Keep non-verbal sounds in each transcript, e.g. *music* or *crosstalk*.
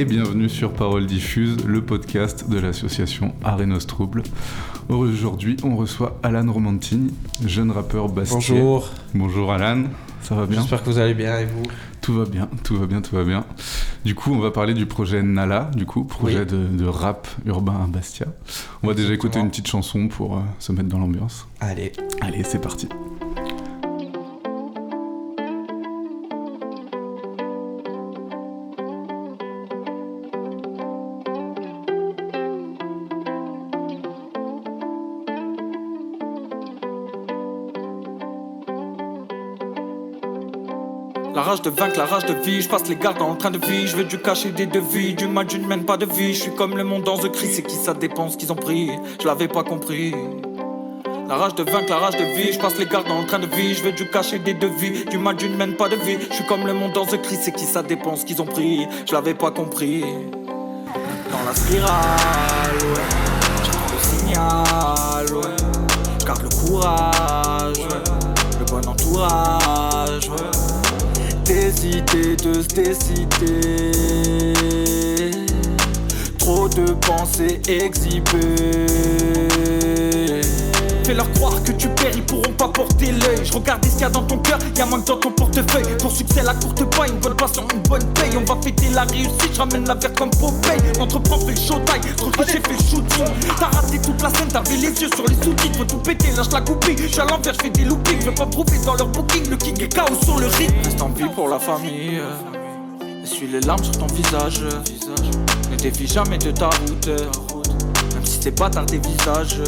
et bienvenue sur Parole Diffuse, le podcast de l'association Arenos Trouble. Aujourd'hui, on reçoit Alan Romantini, jeune rappeur basque. Bonjour. Bonjour Alan, ça va bien J'espère que vous allez bien et vous? Tout va bien, tout va bien, tout va bien. Du coup, on va parler du projet Nala, du coup, projet de, de, rap urbain à Bastia. On va déjà écouter une petite chanson pour euh, se mettre dans l'ambiance. Allez. Allez, c'est parti. Rage de vaincre, la rage de vie, je passe les gardes en train de vie, je veux du cacher des devis, du mal, je ne mène pas de vie, je suis comme le monde dans The cri, c'est qui ça dépend ce qu'ils ont pris, je l'avais pas compris. La rage de vaincre, la rage de vie, je passe les gardes en train de vie, je veux du cacher des devis, du mal, je ne mène pas de vie, je suis comme le monde dans The cri, c'est qui ça dépend ce qu'ils ont pris, je l'avais pas compris. Dans la spirale, ouais, j'entends le signal, ouais, je garde le courage, ouais, le bon entourage, décider de se décider. Trop de pensées exhibées. Fais-leur croire que tu perds, ils pourront pas porter l'œil. Je regarde ce qu'il y a dans ton cœur, y a moins que dans ton portefeuille. Pour succès, la courte pas, une bonne passion, une bonne paye. On va fêter la réussite, je ramène la verre comme Popeye. Entreprends, fais le showtime, trop j'ai fait le shooting. T'as raté toute la scène, t'avais les yeux sur les sous-titres. Faut tout péter, lâche la goupille. Je suis à l'envers, je fais des loopings. Je veux pas prouver dans leur booking. Le king est chaos sur le rythme. Reste en vie pour la famille. Essuie les larmes sur ton visage. Ne dévie jamais de ta route. Même si c'est pas des visages.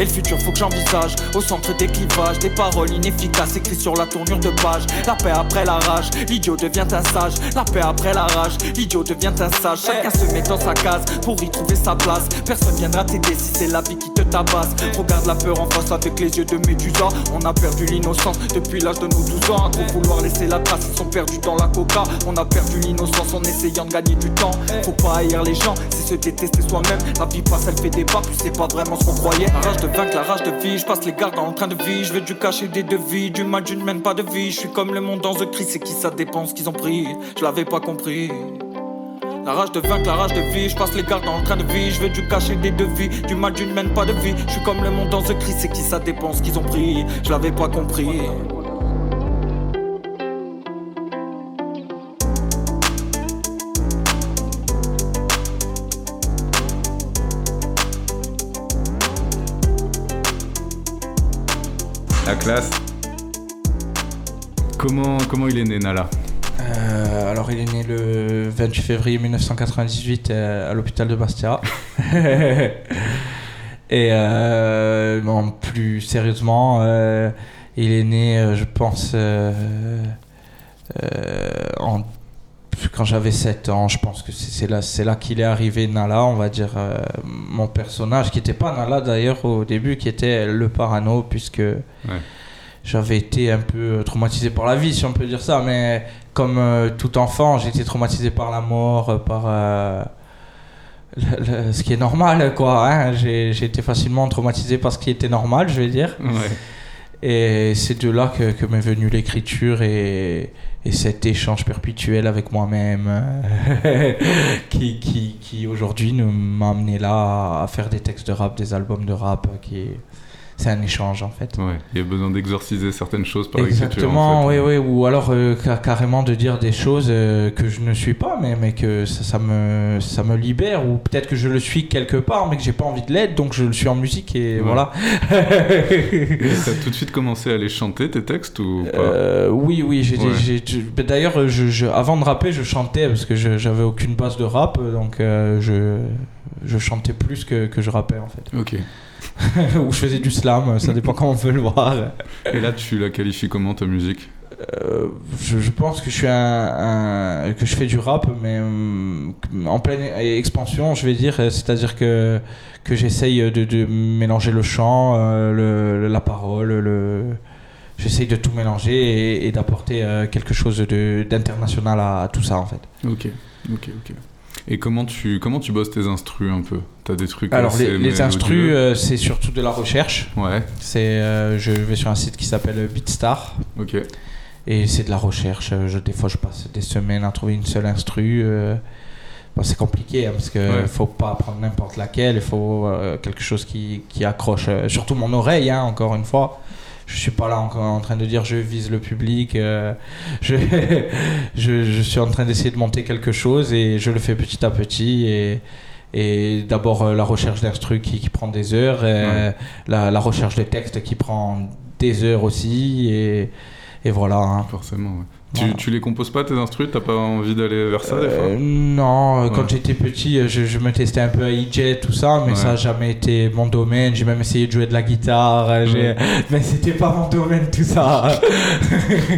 Et le futur faut que j'envisage. Au centre des clivages Des paroles inefficaces écrites sur la tournure de page. La paix après la rage L'idiot devient un sage. La paix après la rage L'idiot devient un sage. Chacun se met dans sa case Pour y trouver sa place. Personne viendra t'aider si c'est la vie qui te tabasse. Regarde la peur en face avec les yeux de Médusa. On a perdu l'innocence depuis l'âge de nos 12 ans. À trop vouloir laisser la trace Ils sont perdus dans la coca. On a perdu l'innocence en essayant de gagner du temps. Faut pas haïr les gens C'est se détester soi-même. La vie passe elle fait des pas Puis c'est pas vraiment ce qu'on croyait. De vaincre la rage de vie, je passe les gardes en train de vie, je veux du cacher des devis, du mal je ne mène pas de vie, je suis comme le monde dans The Cri, c'est qui ça dépend ce qu'ils ont pris, je l'avais pas compris. La rage de vaincre, la rage de vie, je passe les gardes en train de vie, je veux du cacher des devis, du mal je ne mène pas de vie, je suis comme le monde dans The Cri, c'est qui ça dépend ce qu'ils ont pris, je l'avais pas compris. Classe. Comment, comment il est né, Nala? Euh, Alors, il est né le 28 février 1998 euh, à l'hôpital de Bastia. *laughs* Et euh, bon, plus sérieusement, il est né, je pense, en, quand j'avais 7 ans. Je pense que c'est là, là qu'il est arrivé, Nala, on va dire, mon personnage, qui n'était pas Nala d'ailleurs au début, qui était le parano, puisque. Ouais j'avais été un peu traumatisé par la vie, si on peut dire ça, mais comme euh, tout enfant, j'ai été traumatisé par la mort, par euh, le, le, ce qui est normal, quoi. Hein. J'ai été facilement traumatisé par ce qui était normal, je vais dire. Ouais. Et c'est de là que, m'est venue l'écriture et, et, cet échange perpétuel avec moi-même *laughs* qui, qui, qui aujourd'hui m'a amené là à, faire des textes de rap, des albums de rap qui c'est un échange en fait. Ouais, il y a besoin d'exorciser certaines choses par Exactement, en fait. oui, oui, ou alors euh, carrément de dire des choses euh, que je ne suis pas, mais, mais que ça, ça, me, ça me libère, ou peut-être que je le suis quelque part, mais que j'ai pas envie de l'être, donc je le suis en musique et ouais. voilà. *laughs* T'as tout de suite commencé à les chanter tes textes ou pas? Euh, Oui, oui, j'ai, ouais. d'ailleurs, je, je, avant de rapper, je chantais parce que je, j'avais aucune base de rap, donc je, je chantais plus que, que je rappais en fait. Ok. *laughs* Ou je faisais du slam, ça dépend comment on veut le voir. Et là, tu la qualifies comment ta musique? Euh, je, je, pense que je suis un, un, que je fais du rap mais euh, en pleine expansion je vais dire c'est-à-dire que que j'essaye de, de, mélanger le chant euh, le, la parole le j'essaye de tout mélanger et, et d'apporter euh, quelque chose de d'international à, à, tout ça en fait ok ok ok et comment tu, comment tu bosses tes instrus un peu? T'as des trucs Alors les, les instrus, euh, c'est surtout de la recherche. Ouais. C'est, euh, je vais sur un site qui s'appelle BeatStar. Ok. Et c'est de la recherche. Je, des fois, je passe des semaines à trouver une seule instru. Euh, c'est compliqué hein, parce qu'il ne faut pas prendre n'importe laquelle. Il faut euh, quelque chose qui, qui accroche, euh, surtout mon oreille, hein, encore une fois. Je suis pas là encore en train de dire je vise le public. *laughs* je, je, je, suis en train d'essayer de monter quelque chose et je le fais petit à petit. Et, et d'abord la recherche d'instru qui, qui, prend des heures, la, la, recherche des textes qui prend des heures aussi. Et, et voilà. Hein. Forcément, Tu, tu, les composes pas tes instruments T'as pas envie d'aller vers ça des fois? Euh, Non, quand j'étais petit, je, je, me testais un peu à EJ, tout ça, mais ça n'a jamais été mon domaine. J'ai même essayé de jouer de la guitare, *laughs* mais c'était pas mon domaine tout ça.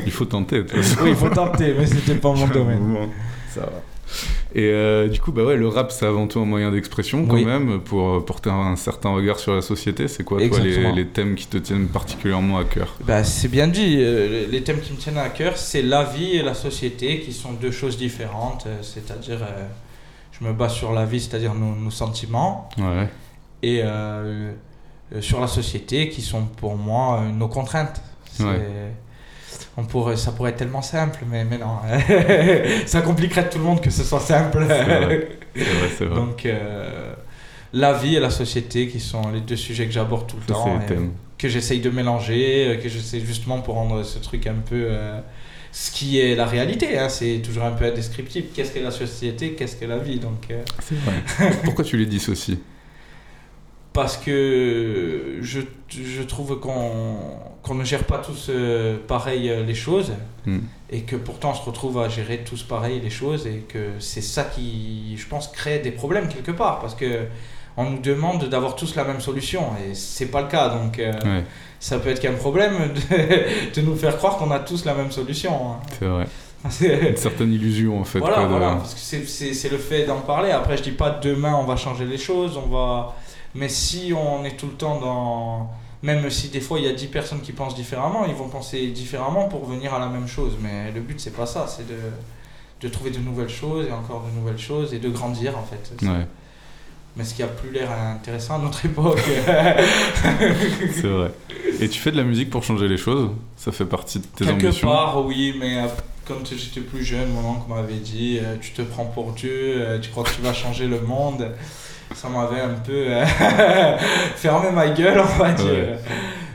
il faut tenter, *laughs* Oui, il faut tenter, mais c'était pas mon *laughs* domaine. Ça va. Et euh, du coup, bah ouais, le rap, c'est avant tout un moyen d'expression quand même, pour euh, porter un certain regard sur la société. C'est quoi, toi, les, les, thèmes qui te tiennent particulièrement à cœur? Bah, C'est bien dit. Euh, les thèmes qui me tiennent à cœur, c'est la vie et la société, qui sont deux choses différentes. C'est-à-dire, je me base sur la vie, c'est-à-dire nos, nos, sentiments. Ouais. Et sur la société, qui sont pour moi nos contraintes. Ouais on pourrait, ça pourrait être tellement simple, mais, mais non. *laughs* ça compliquerait tout le monde que ce soit simple. *laughs* Vrai. Donc, euh, la vie et la société, qui sont les deux sujets que j'aborde tout le temps, que j'essaye de mélanger, euh, que j'essaie justement pour rendre ce truc un peu. Euh, ce qui est la réalité, hein, c'est toujours un peu indescriptible. Qu'est-ce qu'est la société, qu'est-ce qu'est la vie? Donc, C'est vrai. *laughs* Pourquoi tu les dissocies? Parce que je, je trouve qu'on qu'on ne gère pas tous euh, pareil euh, les choses hmm. et que pourtant on se retrouve à gérer tous pareil les choses et que c'est ça qui, je pense, crée des problèmes quelque part parce que on nous demande d'avoir tous la même solution et c'est pas le cas donc euh, ça peut être qu'un problème *laughs* de, nous faire croire qu'on a tous la même solution. Hein. C'est vrai. *laughs* Une certaine illusion en fait. Voilà, voilà parce que c'est le fait d'en parler. Après, je dis pas demain on va changer les choses, on va. Mais si on est tout le temps dans même si des fois il y a 10 personnes qui pensent différemment, ils vont penser différemment pour venir à la même chose. Mais le but, c'est pas ça, c'est de, de, trouver de nouvelles choses et encore de nouvelles choses et de grandir en fait. Mais ce qui a plus l'air intéressant à notre époque. *laughs* c'est vrai. Et tu fais de la musique pour changer les choses? Ça fait partie de tes Quelque ambitions? Quelque part, oui, mais euh, comme j'étais plus jeune, mon oncle m'avait dit euh, Tu te prends pour Dieu, euh, tu crois que tu vas changer le monde ça m'avait un peu euh, *laughs* fermé ma gueule, on va dire.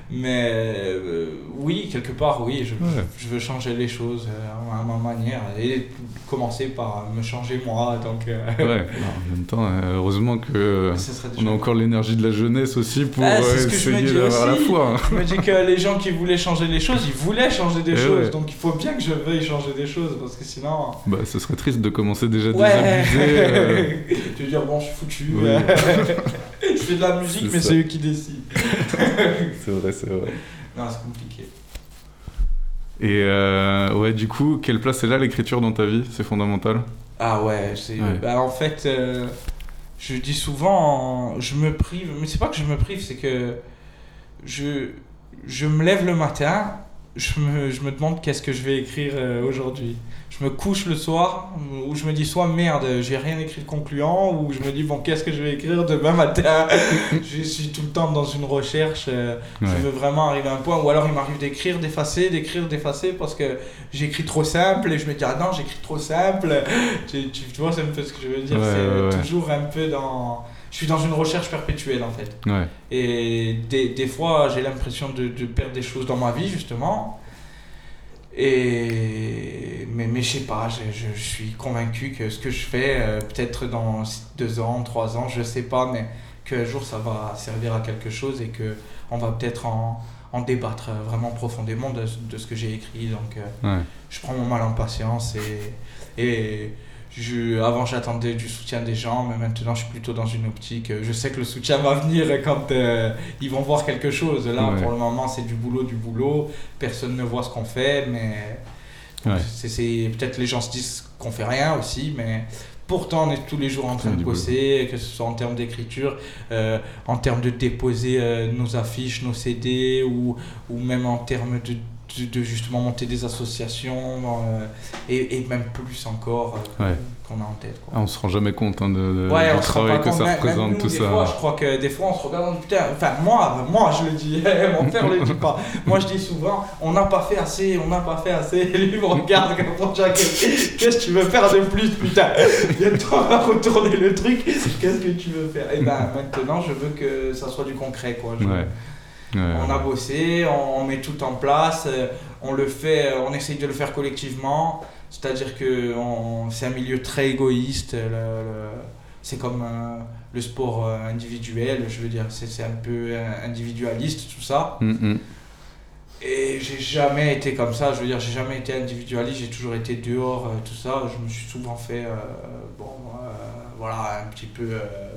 Mais euh, oui, quelque part, oui, je, je, veux changer les choses euh, à ma manière et commencer par me changer moi. Donc, ouais, en même temps, heureusement que *laughs* on a encore l'énergie de la jeunesse aussi pour ah, essayer d'avoir la foi. Hein. Je me dis que les gens qui voulaient changer les choses, ils voulaient changer des choses. Donc il faut bien que je veuille changer des choses parce que sinon. Bah, ce serait triste de commencer déjà à désabuser. tu veux dire, bon, je suis foutu. *laughs* je fais de la musique, mais c'est eux qui décident. *laughs* c'est vrai, c'est vrai. Non, c'est compliqué. Et euh, ouais, du coup, quelle place est là l'écriture dans ta vie? C'est fondamental Ah ouais, c'est. Bah, en fait, euh, je dis souvent, je me prive, mais c'est pas que je me prive, c'est que je, je me lève le matin, je me, je me demande qu'est-ce que je vais écrire euh, aujourd'hui je me couche le soir où je me dis soit merde, j'ai rien écrit de concluant, ou je me dis bon, qu'est-ce que je vais écrire demain matin? *laughs* Je suis tout le temps dans une recherche, euh, je veux vraiment arriver à un point, ou alors il m'arrive d'écrire, d'effacer, d'écrire, d'effacer parce que j'écris trop simple et je me dis ah non, j'écris trop simple. tu, tu, vois, c'est un peu ce que je veux dire, c'est toujours un peu dans. Je suis dans une recherche perpétuelle en fait. Et des, des fois, j'ai l'impression de, de perdre des choses dans ma vie justement. Et, mais, mais je sais pas, je, je, suis convaincu que ce que je fais, euh, peut-être dans deux ans, trois ans, je sais pas, mais qu'un jour ça va servir à quelque chose et que on va peut-être en, en, débattre vraiment profondément de, de ce que j'ai écrit. Donc euh, je prends mon mal en patience et, et je, avant, j'attendais du soutien des gens, mais maintenant, je suis plutôt dans une optique. Je sais que le soutien va *laughs* venir quand euh, ils vont voir quelque chose. Là, pour le moment, c'est du boulot, du boulot. Personne ne voit ce qu'on fait, mais c'est peut-être les gens se disent qu'on fait rien aussi, mais pourtant, on est tous les jours en train de bosser, que ce soit en termes d'écriture, euh, en termes de déposer euh, nos affiches, nos CD, ou, ou même en termes de de, justement monter des associations euh, et, et, même plus encore euh, qu'on a en tête. Quoi. Ah, on se rend jamais compte hein, de, de du travail que ça représente tout ça. Fois, je crois que des fois on se regarde putain, enfin moi, moi je le dis, *laughs* mon père le dit pas. Moi je dis souvent, on n'a pas fait assez, on n'a pas fait assez. Et *laughs* lui me regarde comme qu'est-ce que tu veux faire de plus putain? Bientôt on va retourner le truc, qu'est-ce que tu veux faire? Et ben maintenant je veux que ça soit du concret quoi. On a bossé, on, met tout en place, euh, on le fait, on essaye de le faire collectivement. C'est-à-dire que c'est un milieu très égoïste. c'est comme euh, le sport euh, individuel, je veux dire, c'est un peu individualiste tout ça. Mm, mm. Et j'ai jamais été comme ça, je veux dire, j'ai jamais été individualiste, j'ai toujours été dehors, tout ça. Je me suis souvent fait, bon, voilà, un petit peu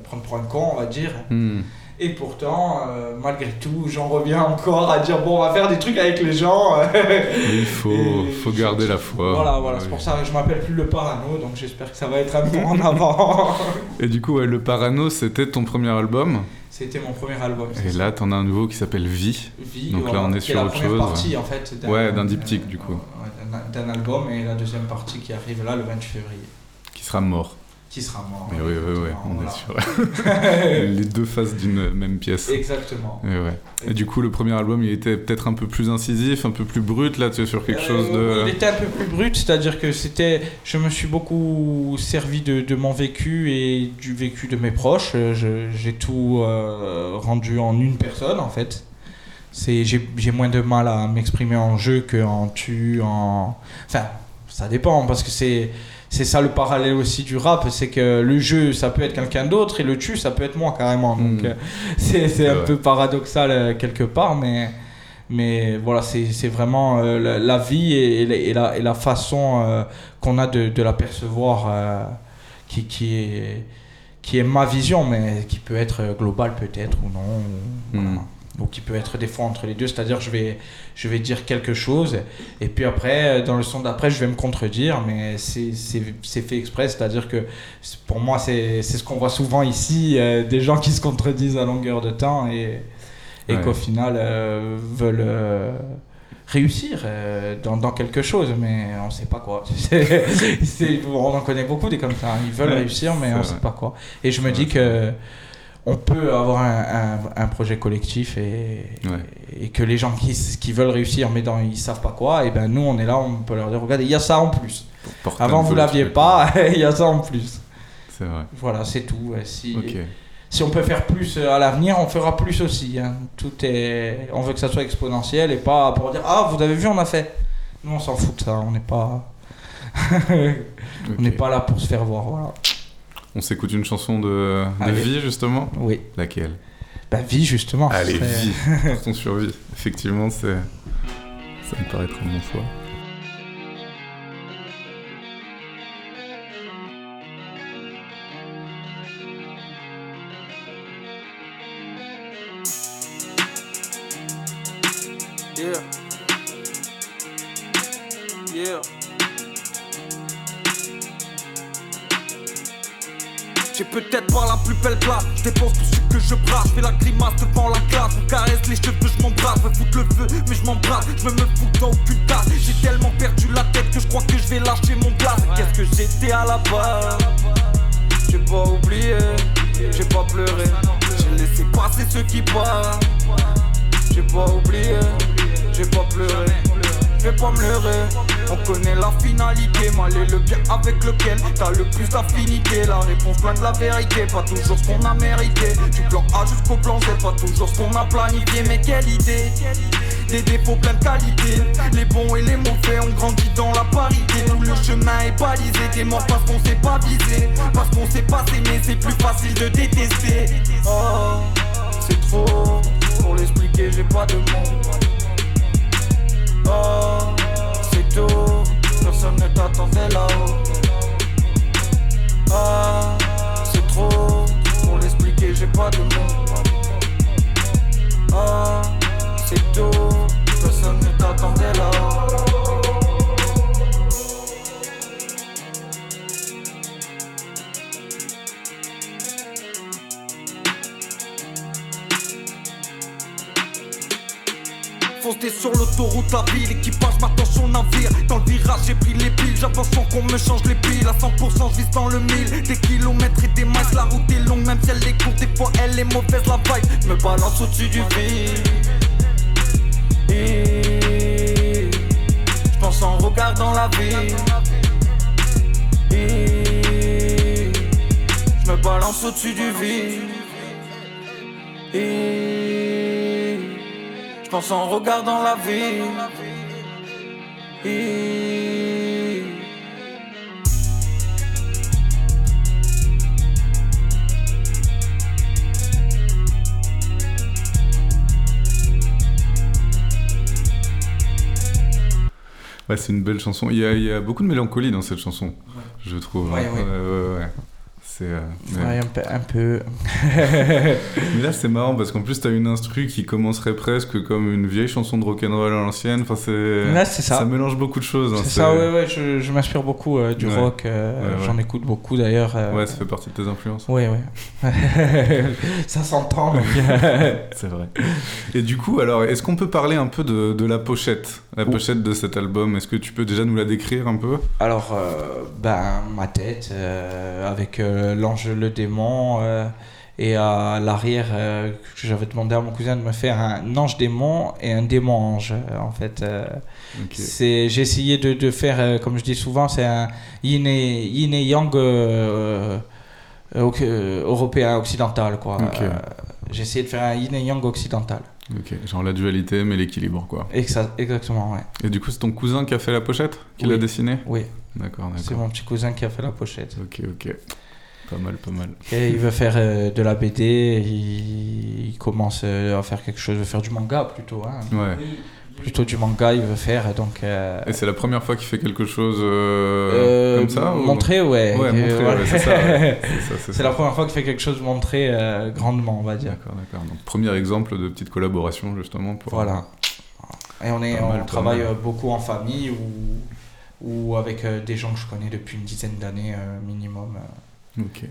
prendre pour un con, on va dire. Mm. Et pourtant, euh, malgré tout, j'en reviens encore à dire bon, on va faire des trucs avec les gens. il faut, faut garder la foi. Voilà, voilà, c'est pour ça que je m'appelle plus le Parano, donc j'espère que ça va être un peu en avant. *laughs* Et du coup, le Parano, c'était ton premier album? C'était mon premier album. Et là, t'en as un nouveau qui s'appelle Vie. Vie, donc là, on est sur autre chose. partie, en fait. Ouais, d'un diptyque, du coup. d'un album, et la deuxième partie qui arrive là, le 28 février. Qui sera mort qui sera mort. oui, oui, oui, on est sûr. *laughs* les deux faces d'une même pièce. Exactement. Et, ouais. et, du coup, le premier album, il était peut-être un peu plus incisif, un peu plus brut, là, tu es sur quelque chose de... Il était un peu plus brut, c'est-à-dire que c'était... Je me suis beaucoup servi de, de, mon vécu et du vécu de mes proches. J'ai tout euh, rendu en une personne, en fait. J'ai moins de mal à m'exprimer en jeu qu'en tu, en... Enfin, ça dépend, parce que c'est c'est ça le parallèle aussi du rap, c'est que le jeu, ça peut être quelqu'un d'autre et le tu, ça peut être moi carrément. Donc euh, *laughs* c'est un peu paradoxal euh, quelque part, mais, mais voilà, c'est vraiment euh, la, vie et, et, la, et, la, façon qu'on a de, de la percevoir qui, qui, est, qui est ma vision, mais qui peut être globale peut-être ou non. Hmm ou qui peut être des fois entre les deux, c'est-à-dire je vais, je vais dire quelque chose et puis après, dans le son d'après, je vais me contredire, mais c'est fait exprès, c'est-à-dire que pour moi, c'est ce qu'on voit souvent ici, euh, des gens qui se contredisent à longueur de temps et, et qu'au final euh, veulent euh, réussir dans, dans, quelque chose, mais on ne sait pas quoi. *laughs* on en connaît beaucoup des comme ça, hein. ils veulent réussir, mais on ne sait pas quoi. Et je me dis que on peut avoir un, projet collectif et, et, que les gens qui, qui, veulent réussir mais dans, ils savent pas quoi, et ben nous on est là, on peut leur dire regardez, il y a ça en plus. Avant vous l'aviez pas, *laughs* il y a ça en plus. C'est vrai. Voilà, c'est tout. Si, si on peut faire plus euh, à l'avenir, on fera plus aussi. Hein. Tout est, on veut que ça soit exponentiel et pas pour dire ah vous avez vu on a fait. Nous on s'en fout de ça, on n'est pas, *laughs* on n'est pas là pour se faire voir. Voilà. On s'écoute une chanson de, de vie, justement Oui. Laquelle? Bah, vie, justement. Allez, vie, *laughs* partons sur vie. Effectivement, c'est... ça me paraît très bon choix. J'ai peut-être pas la plus belle place, je dépense tout ce que je brasse, fais la grimace devant la classe, on caresse les cheveux, je m'embrasse, foutre le feu, mais je m'embrasse, je me fous dans aucune tasse, j'ai tellement perdu la tête que je crois que je vais lâcher mon glace. Qu'est-ce que j'étais à la base? J'ai pas oublié, j'ai pas pleuré, j'ai laissé passer ceux qui passent. J'ai pas oublié, j'ai pas pleuré vais pas me leurrer. On connaît la finalité, mal et le bien avec lequel t'as le plus d'affinité. La réponse loin de la vérité, pas toujours ce qu'on a mérité. Du plan A jusqu'au plan Z, pas toujours ce qu'on a planifié. Mais quelle idée! Des défauts plein de qualité Les bons et les mauvais ont grandi dans la parité Tout le chemin est balisé T'es mort parce qu'on s'est pas visé Parce qu'on s'est pas s'aimer C'est plus facile de détester Oh c'est trop Pour l'expliquer j'ai pas de mots Oh, c'est tout, personne ne t'attendait là-haut. Ah, c'est trop, pour l'expliquer, j'ai pas de mots. Ah, c'est tout, personne ne t'attendait là-haut. Sur l'autoroute la ville Équipage m'attend sur le navire. Dans le virage j'ai pris les piles. J'avance sans qu'on me change les piles. À 100% je dans le mille. Des kilomètres et des miles La route est longue même si elle est courte. Des fois elle est mauvaise la vibe me balance au-dessus du vide Je pense en regardant la Et Je me balance au-dessus du vide pense en regardant la vie Et Ouais, c'est une belle chanson. Il y, a, il y a beaucoup de mélancolie dans cette chanson, je trouve. Ouais, ouais. C'est, euh. Ouais, un peu. Un peu. *laughs* mais là, c'est marrant parce qu'en plus, t'as une instru qui commencerait presque comme une vieille chanson de rock'n'roll à l'ancienne. Enfin, c'est. Là, c'est ça. Ça mélange beaucoup de choses. hein, C'est ça, ouais, ouais. Je, je m'inspire beaucoup euh, du Ouais. rock. euh, Ouais. J'en écoute beaucoup d'ailleurs. Ouais, ça fait partie de tes influences. Ouais, ouais. *laughs* ça s'entend. *laughs* C'est vrai. Et du coup, alors, est-ce qu'on peut parler un peu de, de la pochette? La pochette de cet album, est-ce que tu peux déjà nous la décrire un peu? Alors, euh, ben, ma tête, euh, avec euh, l'ange, le démon, et à l'arrière, j'avais demandé à mon cousin de me faire un ange démon et un démon ange, en fait. c'est, j'ai essayé de, de faire, comme je dis souvent, c'est un yin et, yin et yang européen occidental, quoi. J'ai essayé de faire un yin et yang occidental. Ok, genre la dualité, mais l'équilibre, quoi. Exa- exactement, ouais. Et du coup, c'est ton cousin qui a fait la pochette Qui Oui. l'a dessinée Oui, D'accord, c'est d'accord. mon petit cousin qui a fait la pochette. Ok, ok. Pas mal, pas mal. Et il veut faire euh, de la BD, il, il commence euh, à faire quelque chose, il veut faire du manga plutôt. Hein. Ouais. Plutôt du manga, il veut faire, donc... euh, Et c'est la première fois qu'il fait quelque chose euh, euh, comme ça ou- Montrer, ouais. Ouais, montrer, voilà. ouais, c'est ça. ouais. *laughs* La première fois qu'il fait quelque chose montrer euh, grandement, on va dire. D'accord, d'accord. Donc, premier exemple de petite collaboration, justement. Pour... Voilà. Et on, est, Pas on travaille beaucoup en famille ou, ou avec des gens que je connais depuis une dizaine d'années minimum.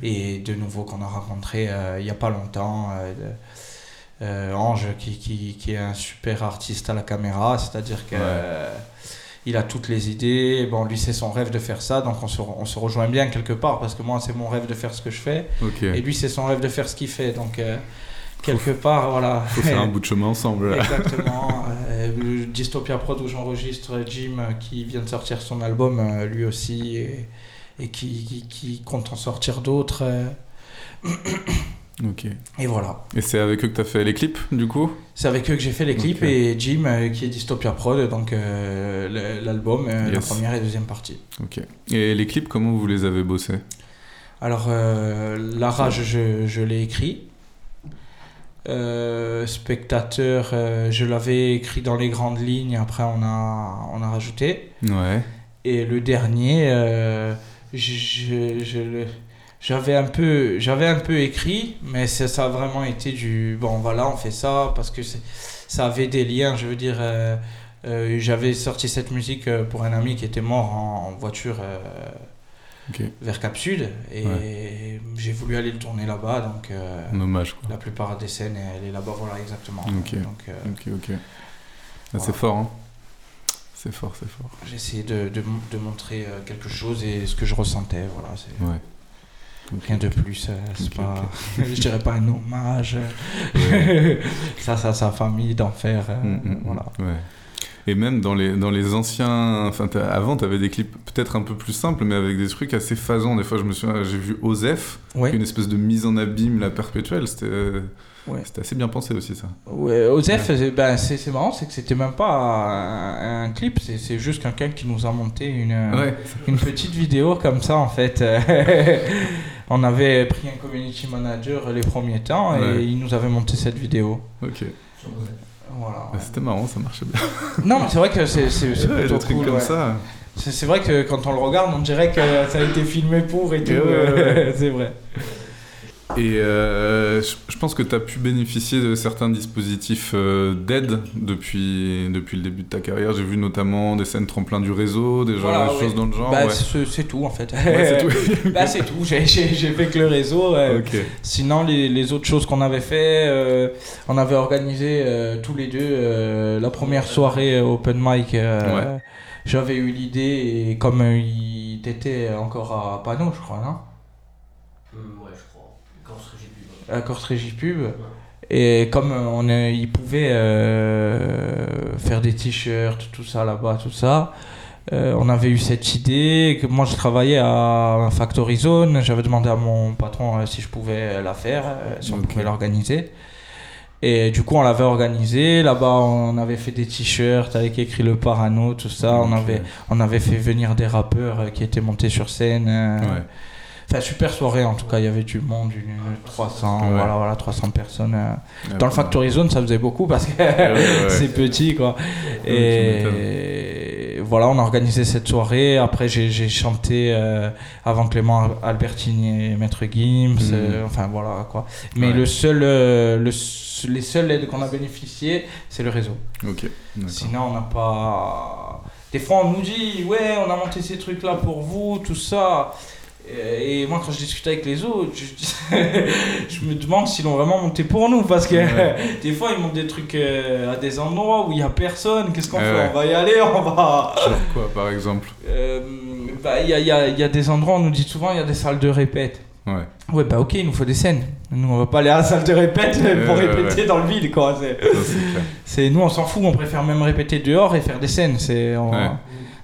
et de nouveau qu'on a rencontré il n'y a pas longtemps. de- euh, Ange qui, qui, qui est un super artiste à la caméra, c'est-à-dire que Ouais. euh, il a toutes les idées. Bon, lui, c'est son rêve de faire ça, donc on se, on se rejoint bien quelque part parce que moi, c'est mon rêve de faire ce que je fais et lui, c'est son rêve de faire ce qu'il fait. Donc, euh, quelque part, voilà. Faut faire un *laughs* bout de chemin ensemble. là. Exactement. *laughs* Euh, Dystopia Prod où j'enregistre Jim euh, qui vient de sortir son album lui aussi et, et qui, qui, qui compte en sortir d'autres. *clears throat* Ok. et voilà. Et c'est avec eux que t'as fait les clips, du coup? C'est avec eux que j'ai fait les clips et Jim euh, qui est Dystopia Prod, donc euh, l'album, euh, la première et deuxième partie. Ok. Et les clips, comment vous les avez bossés? Alors, La Rage, je, je l'ai écrit. Spectateur, je l'avais écrit dans les grandes lignes, après on a, on a rajouté. Ouais. Et le dernier, je, je- je le- j'avais un peu, j'avais un peu écrit, mais ça, ça a vraiment été du bon. Voilà, on fait ça parce que ça avait des liens. Je veux dire, euh, euh, j'avais sorti cette musique euh, pour un ami qui était mort en, en voiture euh, vers Cap Sud, et j'ai voulu aller le tourner là-bas. Donc Un hommage, quoi. la plupart des scènes, elle est là-bas. Voilà, exactement. Ok. Donc Ok, ok. Voilà. C'est fort, hein C'est fort, c'est fort. j'ai essayé de, de, de montrer quelque chose et ce que je ressentais. Voilà, c'est. Ouais. Rien de plus, euh, c'est pas, *laughs* je dirais pas un hommage. *laughs* Ça, ça, sa famille d'en faire. euh, Mm, mm, mm. voilà. Et même dans les, dans les anciens. Enfin, avant, tu avais des clips peut-être un peu plus simples, mais avec des trucs assez phasants. Des fois, je me souviens, j'ai vu Osef, Ouais. une espèce de mise en abîme, la perpétuelle. C'était Ouais. c'était assez bien pensé aussi, ça. Ouais, Osef, c'est- ben, c'est marrant, c'est que c'était même pas un, un clip, c'est c'est juste quelqu'un qui nous a monté une, Ouais. une petite vidéo comme ça en fait. *laughs* On avait pris un community manager les premiers temps et Ouais. il nous avait monté cette vidéo. Ok. Voilà. C'était marrant, ça marchait bien. Non, mais c'est vrai que c'est c'est- *laughs* Ouais, cool. comme ouais. ça. C'est vrai que quand on le regarde, on dirait que ça a été filmé pour et tout. Euh, *laughs* c'est vrai. Et euh, je, pense que tu as pu bénéficier de certains dispositifs euh, d'aide depuis, depuis le début de ta carrière. J'ai vu notamment des scènes tremplin du réseau, des, genres- Voilà, ouais. choses dans le genre. Bah, ouais. c'est tout en fait. Ouais, c'est tout. *laughs* bah, tout. J'ai- fait que le réseau. ouais. Ok. Sinon, les, les autres choses qu'on avait fait, euh, on avait organisé euh, tous les deux euh, la première soirée euh, open mic. Ouais. J'avais eu l'idée et comme il était encore à Pano, je crois, non Hum, ouais, je crois. Quand ce que j'ai pu. ouais. À Corse-Régipub. Et comme euh, on est, il pouvait euh, faire des t-shirts, tout ça là-bas, tout ça, euh, on avait eu cette idée que moi je travaillais à Factory Zone, j'avais demandé à mon patron euh, si je pouvais la faire, si on pouvait l'organiser. Et du coup, on l'avait organisé. Là-bas, on avait fait des t-shirts avec écrit le parano, tout ça. On avait, on avait fait venir des rappeurs qui étaient montés sur scène. Ouais. Enfin, super soirée en tout cas. Il y avait du monde, une, 300, Ouais. voilà, voilà, 300 personnes. euh. Ouais, Dans le. Factory Zone, ça faisait beaucoup parce que *laughs* c'est petit, quoi. Et voilà, on a organisé cette soirée. Après, j'ai chanté euh, avant Clément Albertini et Maître Gims. Mhm. euh, enfin, voilà, quoi. Mais le seul, euh, le, les seules aides qu'on a bénéficié, c'est le réseau. Ok. Sinon, on n'a pas. Des fois, on nous dit, ouais, on a monté ces trucs-là pour vous, tout ça. Et moi, quand je discute avec les autres, je, *laughs* je me demande s'ils l'ont vraiment monté pour nous. Parce que Ouais. *laughs* des fois, ils montent des trucs euh, à des endroits où il n'y a personne. Qu'est-ce qu'on Ouais, fait ouais. On va y aller, on va. Genre quoi, par exemple *laughs* Euh, bah, Il y, a, y a- y a des endroits, on nous dit souvent, il y a des salles de répète. Ouais. Ouais, bah ok, il nous faut des scènes. Nous, on va pas aller à la salle de répète pour répéter dans le vide, quoi. C'est- nous, on s'en fout, on préfère même répéter dehors et faire des scènes. C'est on-.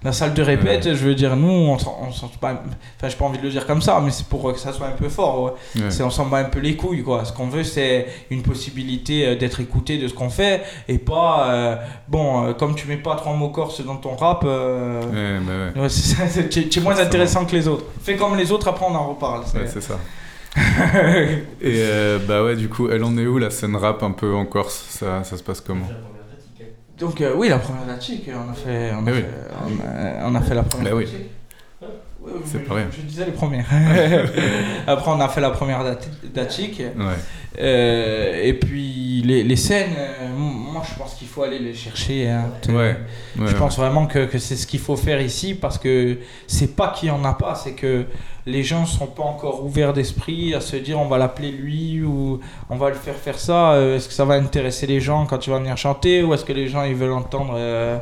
La salle de répète. Je veux dire, nous, on s'en on s'en bat- Enfin, j'ai pas envie de le dire comme ça, mais c'est pour que ça soit un peu fort. ouais. Ouais. C'est on s'en bat un peu les couilles, quoi. Ce qu'on veut, c'est une possibilité euh, d'être écouté de ce qu'on fait et pas euh, bon. euh, comme tu mets pas trois mots corse dans ton rap. euh, bah tu tu es moins intéressant que les autres. Fais comme les autres, après on en reparle. c'est- Ouais, c'est ça. *laughs* Et bah ouais, du coup, elle en est où la scène rap un peu en Corse? Ça, ça se passe comment J'ai la première pratique, hein. Donc euh, oui, la première datique, on a fait, on a, oui. fait, on a, on a fait la première. Bah oui. Oui, C'est pas rien. Je disais les premières. *laughs* Après, on a fait la première dat- datique. Ouais. Euh, et puis les, les scènes, euh, moi je pense qu'il faut aller les chercher. hein. Ouais. ouais, Je pense vraiment que, que c'est ce qu'il faut faire ici parce que c'est pas qu'il y en a pas, c'est que les gens sont pas encore ouverts d'esprit à se dire on va l'appeler lui ou on va le faire faire ça. Euh, Est-ce que ça va intéresser les gens quand tu vas venir chanter ou est-ce que les gens ils veulent entendre euh,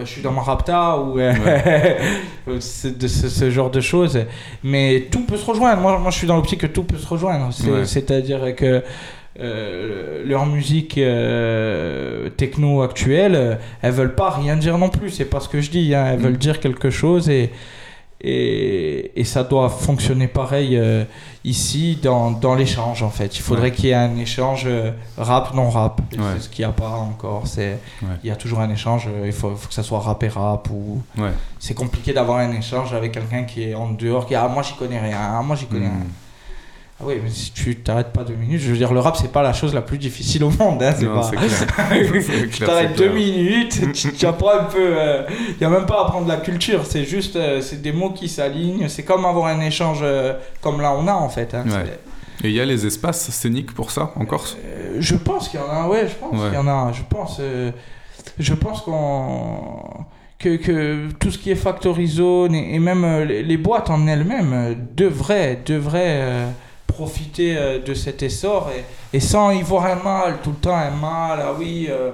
je suis dans ma rapta ou *laughs* de ce, ce genre de choses. Mais tout peut se rejoindre. Moi, moi je suis dans l'optique que tout peut se rejoindre. C'est- Ouais. C'est-à-dire que euh, leur musique euh, techno actuelle, euh, elles veulent pas rien dire non plus. C'est pas ce que je dis. hein. Elles Mm. veulent dire quelque chose et, et, et ça doit fonctionner pareil euh, ici dans, dans l'échange en fait. Il faudrait Ouais. qu'il y ait un échange rap non rap. Ouais. C'est ce qu'il n'y a pas encore. C'est Ouais. il y a toujours un échange. Il faut, faut que ça soit rap et rap ou c'est compliqué d'avoir un échange avec quelqu'un qui est en dehors qui ah moi j'y connais rien ah, moi j'y connais Mm. rien ah oui mais si tu t'arrêtes pas deux minutes je veux dire le rap c'est pas la chose la plus difficile au monde hein, c'est Non, pas clair. *laughs* Tu t'arrêtes deux minutes tu, tu apprends un peu il y a même pas à apprendre la culture c'est juste euh, c'est des mots qui s'alignent c'est comme avoir un échange euh, comme là on a en fait hein. Ouais. Et il y a les espaces scéniques pour ça en Corse? Euh, je pense qu'il y en a, ouais, je pense Ouais. qu'il y en a. Je pense, euh, je pense qu'on que, que tout ce qui est factory zone et, et même euh, les, les boîtes en elles-mêmes euh, devraient devraient euh, profiter euh, de cet essor et, et sans y voir un mal tout le temps un mal. Ah oui, euh,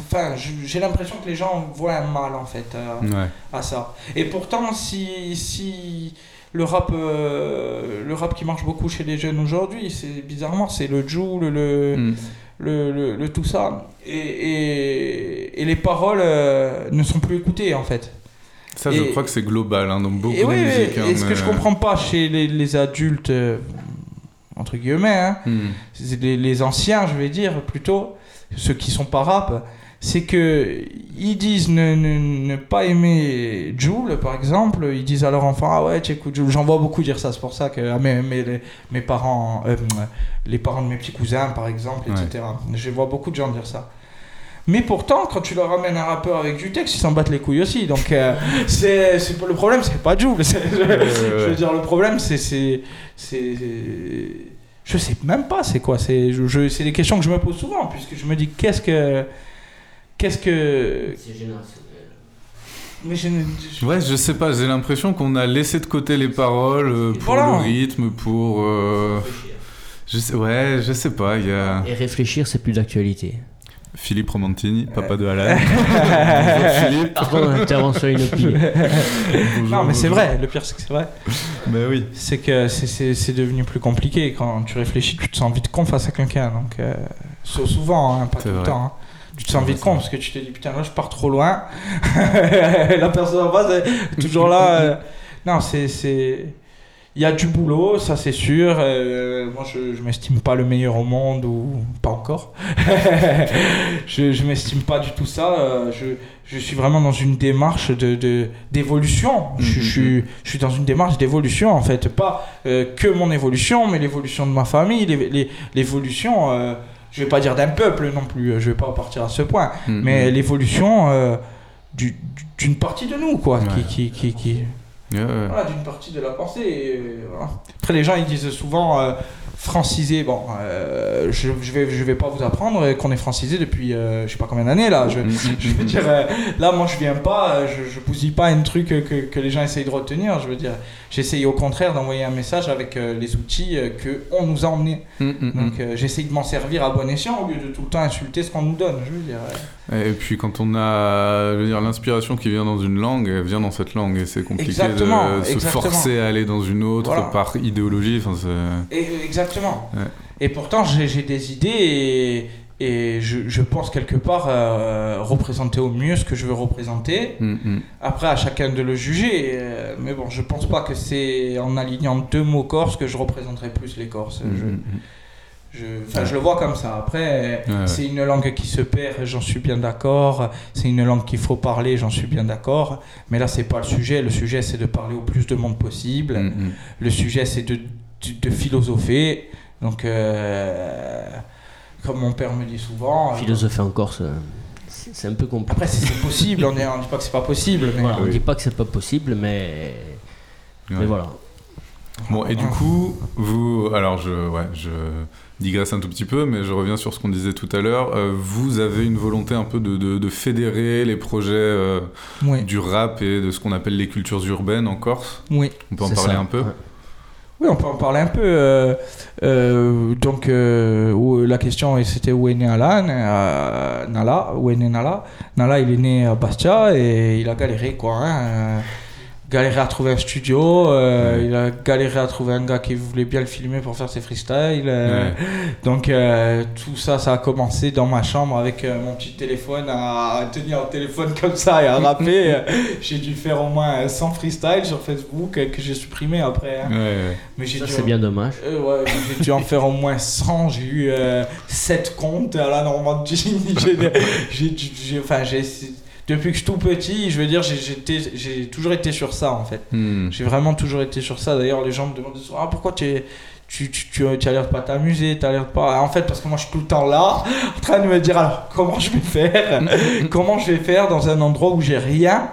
enfin, j'ai l'impression que les gens voient un mal en fait. euh, Ouais. à ça. Et pourtant, si, si le rap, le rap qui marche beaucoup chez les jeunes aujourd'hui, c'est bizarrement, c'est le Joule, le, Mm. le, le, le tout ça, et, et, et les paroles euh, ne sont plus écoutées en fait. Ça, je Et- crois que c'est global hein, dans beaucoup et de musique. et hein, ce que je comprends pas chez les, les adultes, euh, entre guillemets, hein, Mm. c'est les, les anciens, je vais dire plutôt, ceux qui sont pas rap, c'est que ils disent ne, ne, ne pas aimer Joule, par exemple. Ils disent à leur enfant ah ouais tu écoutes Joule. J'en vois beaucoup dire ça. C'est pour ça que ah, mes, mes, mes parents, euh, les parents de mes petits cousins, par exemple, Ouais. etc. Je vois beaucoup de gens dire ça. Mais pourtant, quand tu leur ramènes un rappeur avec du texte, ils s'en battent les couilles aussi. Donc, euh, *laughs* c'est, c'est pas- le problème, c'est pas Joule. *laughs* C'est- je, je veux dire, le problème, c'est. c'est, c'est je sais même pas c'est quoi. C'est, je, je- c'est des questions que je me pose souvent, puisque je me dis qu'est-ce que. Qu'est-ce que. C'est générationnel. Mais je, ne- je- Ouais, je sais pas, j'ai l'impression qu'on a laissé de côté les paroles euh, pour Voilà. le rythme, pour. euh, Réfléchir. je sais, ouais, je sais pas, il y a Et réfléchir, c'est plus d'actualité. Philippe Romantini, papa de Alan. *laughs* Bonjour Philippe. Pardon, intervention inopinée. Non, mais c'est vrai, le pire, c'est que c'est vrai. Bah oui. C'est que c'est- c'est c'est devenu plus compliqué. Quand tu réfléchis, tu te sens vite con face à quelqu'un. Donc, euh, sou- souvent, hein, pas tout le temps. hein. Tu te sens vite con c'est parce que tu te dis putain, là je pars trop loin. *laughs* La personne en face est toujours là. euh. Non, c'est. Il y a du boulot, ça c'est sûr. Euh, moi je, je m'estime pas le meilleur au monde ou pas encore. *laughs* je je m'estime pas du tout ça. Euh, je, je suis vraiment dans une démarche de de- d'évolution. je, je, suis- je suis dans une démarche d'évolution en fait. Pas euh, que mon évolution, mais l'évolution de ma famille, l'é- l'é- l'évolution. euh, je vais pas dire d'un peuple non plus. Je vais pas partir à ce point Mhm. mais l'évolution du- d'une partie de nous, quoi, qui, qui, qui, qui- Ouais, ouais. voilà, d'une partie de la pensée. et, voilà. Après, les gens, ils disent souvent euh, francisé. Bon, euh, je, je vais, je vais pas vous apprendre qu'on est francisé depuis, euh, je sais pas combien d'années là. Je, Mhm, je veux dire, euh, là, moi, je viens pas, euh, je, je bousille pas un truc que, que, que les gens essayent de retenir. Je veux dire, j'essaye au contraire d'envoyer un message avec euh, les outils euh, que on nous a emmenés. Mhm, mhm. Donc, euh, j'essaye de m'en servir à bon escient au lieu de tout le temps insulter ce qu'on nous donne. Je veux dire. Et puis quand on a, je veux dire, l'inspiration qui vient dans une langue, elle vient dans cette langue et c'est compliqué Exactement, de se exactement. forcer à aller dans une autre Voilà. par idéologie. Enfin, Et, exactement. Ouais. Et pourtant, j'ai j'ai des idées et, et je, je pense quelque part euh, représenter au mieux ce que je veux représenter. Mhm, mhm. Après, à chacun de le juger. euh, mais bon, je pense pas que c'est en alignant deux mots corses que je représenterai plus les Corses. Je, Mhm, je, je le vois comme ça. Après, Ouais, ouais. c'est une langue qui se perd, j'en suis bien d'accord. C'est une langue qu'il faut parler, j'en suis bien d'accord. Mais là, c'est pas le sujet. Le sujet, c'est de parler au plus de monde possible. Le sujet, c'est de, de, de philosopher. Donc, euh, comme mon père me dit souvent. euh, Philosopher en Corse, euh, c'est un peu compliqué. Après, si c'est possible, on ne dit pas que c'est pas possible. Mais Voilà, on Oui. dit pas que c'est pas possible, mais, mais voilà. Bon, et du coup, vous, alors je, ouais, je digresse un tout petit peu, mais je reviens sur ce qu'on disait tout à l'heure. Euh, vous avez une volonté un peu de, de, de fédérer les projets euh, oui, du rap et de ce qu'on appelle les cultures urbaines en Corse? oui. On peut en parler ça, un peu? ouais. Oui, on peut en parler un peu. euh, euh, donc, euh, la question c'était où est né Alan euh, Nala, où est né Nala? Nala, il est né à Bastia et il a galéré, quoi. hein, galéré à trouver un studio, euh, il a galéré à trouver un gars qui voulait bien le filmer pour faire ses freestyles. euh, Ouais. *laughs* Donc, euh, tout ça, ça a commencé dans ma chambre avec euh, mon petit téléphone à, tenir le téléphone comme ça et à *laughs* rapper. J'ai dû faire au moins 100 freestyles sur Facebook euh, que j'ai supprimé après. hein. Ouais. Mais j'ai Ça, dû- c'est bien dommage. euh, ouais, j'ai dû en faire au moins 100. J'ai eu 7 comptes à la Normandie. J'ai, *laughs* j'ai, dû- j'ai- enfin, j'ai, depuis que je suis tout petit, je veux dire, j'ai, toujours été sur ça en fait. Hmm. J'ai vraiment toujours été sur ça. D'ailleurs, les gens me demandent ah, pourquoi tu es. Tu, tu, tu, tu as l'air de pas t'amuser, tu as l'air de pas. En fait, parce que moi je suis tout le temps là, *laughs* en train de me dire alors comment je vais faire? *laughs* Comment je vais faire dans un endroit où j'ai rien?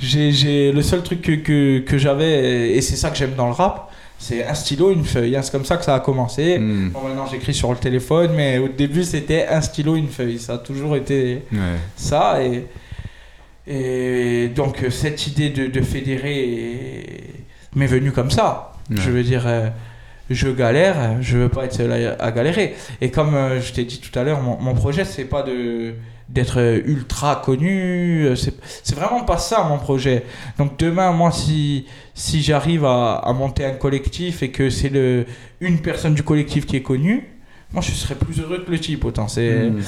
J'ai, Le seul truc que, que, que j'avais, et c'est ça que j'aime dans le rap, c'est un stylo, une feuille. hein. C'est comme ça que ça a commencé. Hmm. Bon, maintenant j'écris sur le téléphone, mais au début c'était un stylo, une feuille. Ça a toujours été Ouais. ça. Et, et donc euh, cette idée de, de fédérer est- m'est venue comme ça. Ouais. Je veux dire, euh, je galère, je veux pas être seul à, galérer. Et comme euh, je t'ai dit tout à l'heure, mon, mon projet c'est pas de d'être ultra connu, c'est vraiment pas ça mon projet. Donc demain, moi, si, si j'arrive à, à monter un collectif et que c'est une personne du collectif qui est connue, moi je serais plus heureux que le type autant. C'est Hmm.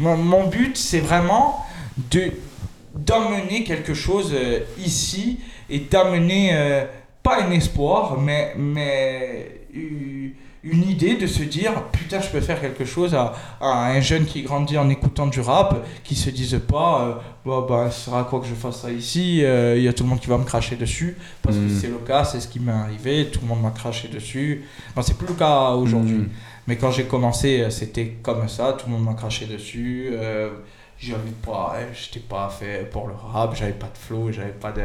mon, mon but, c'est vraiment de d'emmener quelque chose euh, ici et d'amener euh, pas un espoir, mais mais une idée de se dire putain je peux faire quelque chose à, à un jeune qui grandit en écoutant du rap qui se dise pas euh, bah, bah ça sert à quoi que je fasse ça ici euh, il y a tout le monde qui va me cracher dessus parce que Mm. c'est le cas c'est ce qui m'est arrivé tout le monde m'a craché dessus bon, c'est plus le cas aujourd'hui Hmm. mais quand j'ai commencé, euh, c'était comme ça, tout le monde m'a craché dessus. euh, j'avais pas, hein, j'étais pas fait pour le rap, j'avais pas de flow, j'avais pas de.